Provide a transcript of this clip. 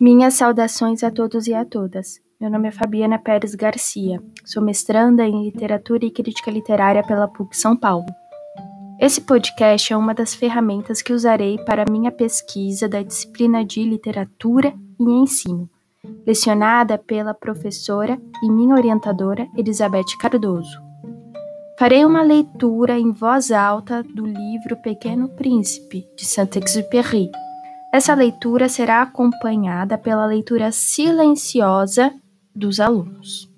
Minhas saudações a todos e a todas. Meu nome é Fabiana Pérez Garcia. Sou mestranda em Literatura e Crítica Literária pela PUC São Paulo. Esse podcast é uma das ferramentas que usarei para minha pesquisa da disciplina de Literatura e Ensino, lecionada pela professora e minha orientadora Elizabeth Cardoso. Farei uma leitura em voz alta do livro Pequeno Príncipe, de Saint-Exupéry, essa leitura será acompanhada pela leitura silenciosa dos alunos.